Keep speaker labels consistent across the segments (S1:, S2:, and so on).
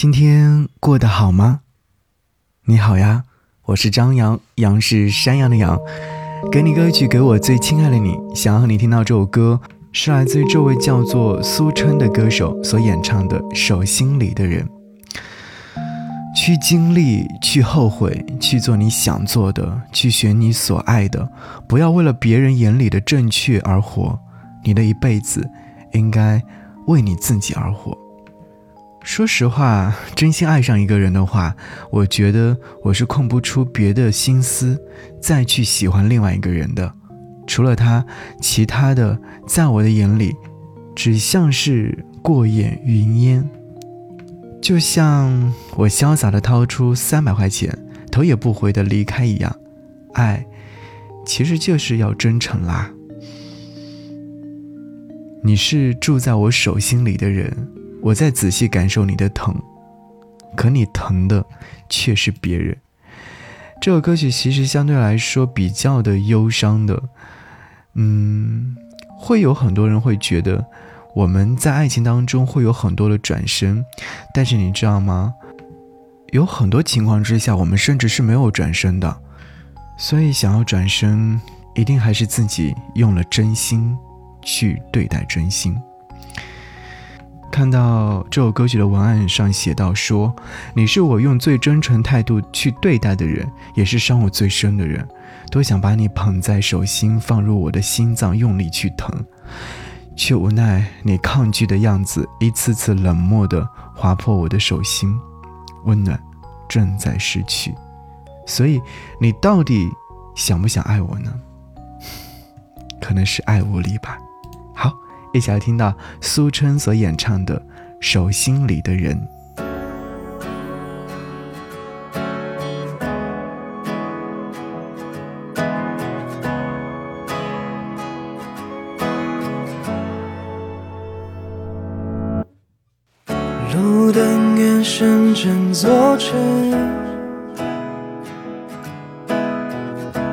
S1: 今天过得好吗？你好呀，我是张扬，杨是山羊的羊。给你歌曲，给我最亲爱的你。想要和你听到这首歌，是来自于这位叫做苏琛的歌手所演唱的《手心里的人》。去经历，去后悔，去做你想做的，去选你所爱的，不要为了别人眼里的正确而活。你的一辈子，应该为你自己而活。说实话，真心爱上一个人的话，我觉得我是空不出别的心思再去喜欢另外一个人的。除了他，其他的在我的眼里，只像是过眼云烟。就像我潇洒的掏出三百块钱，头也不回的离开一样。爱，其实就是要真诚啦。你是住在我手心里的人。我在仔细感受你的疼，可你疼的却是别人。这首歌曲其实相对来说比较的忧伤的，嗯，会有很多人会觉得我们在爱情当中会有很多的转身，但是你知道吗？有很多情况之下，我们甚至是没有转身的。所以想要转身，一定还是自己用了真心去对待真心。看到这首歌曲的文案上写到说：“你是我用最真诚态度去对待的人，也是伤我最深的人，多想把你捧在手心，放入我的心脏，用力去疼，却无奈你抗拒的样子，一次次冷漠的划破我的手心，温暖正在失去。所以你到底想不想爱我呢？可能是爱无力吧。”一起来听到苏琛所演唱的《手心里的人》。
S2: 路灯眼神正坐着，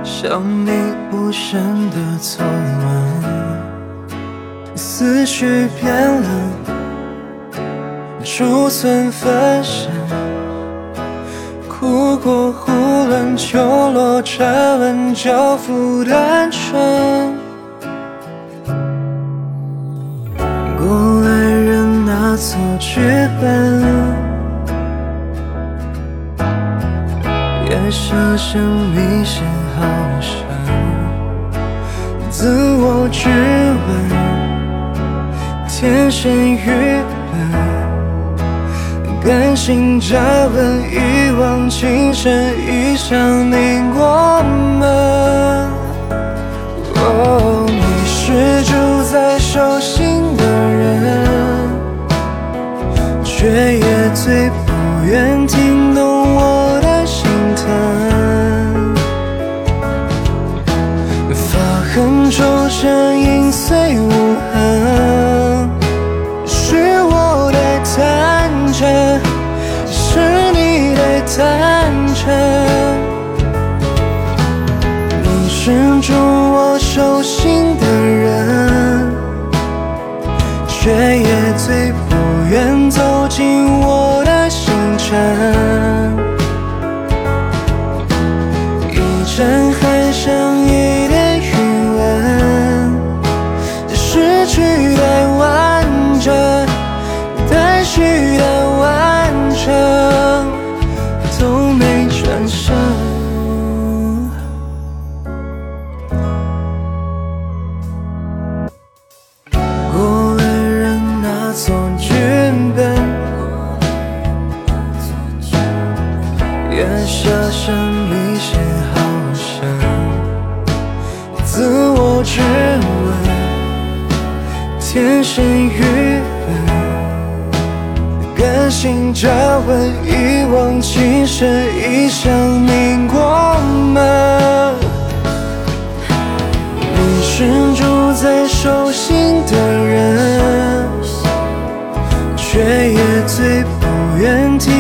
S2: 想你无声的错乱。思绪变了，储存分身，哭过胡乱，秋落沉稳，交付单纯。过来人拿错剧本，夜色深，迷失好深，自我质问。天生愚笨，甘心扎稳，一往情深，一想凝过门。哦，你是住在手心的人，却也最不愿听懂我的心疼。发痕中声音碎无痕。心的人，却下山迷失好深，自我质问，天生愚笨，甘心扎稳，一往情深，一想凝过门。你是住在手心的人，却也最不愿听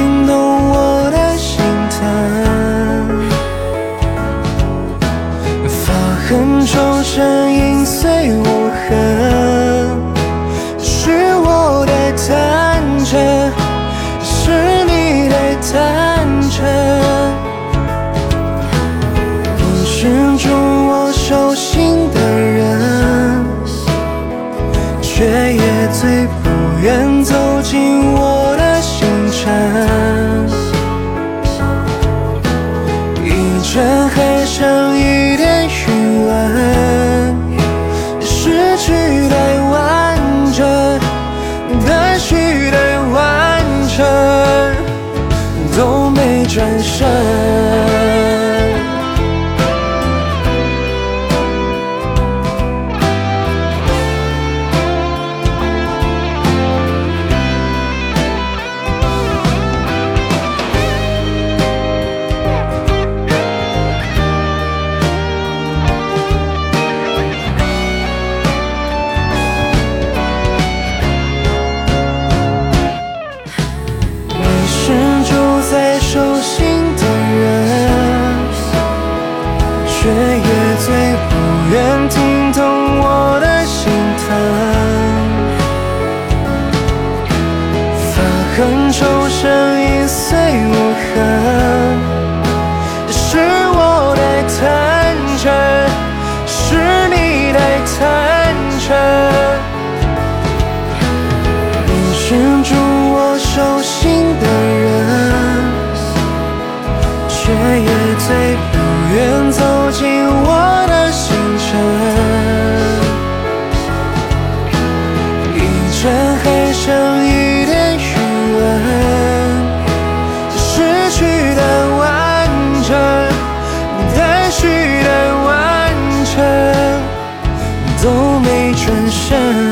S2: 也最不愿走进我的星辰，一枕还剩一点余温，失去的完整，待续的完整，都没转身。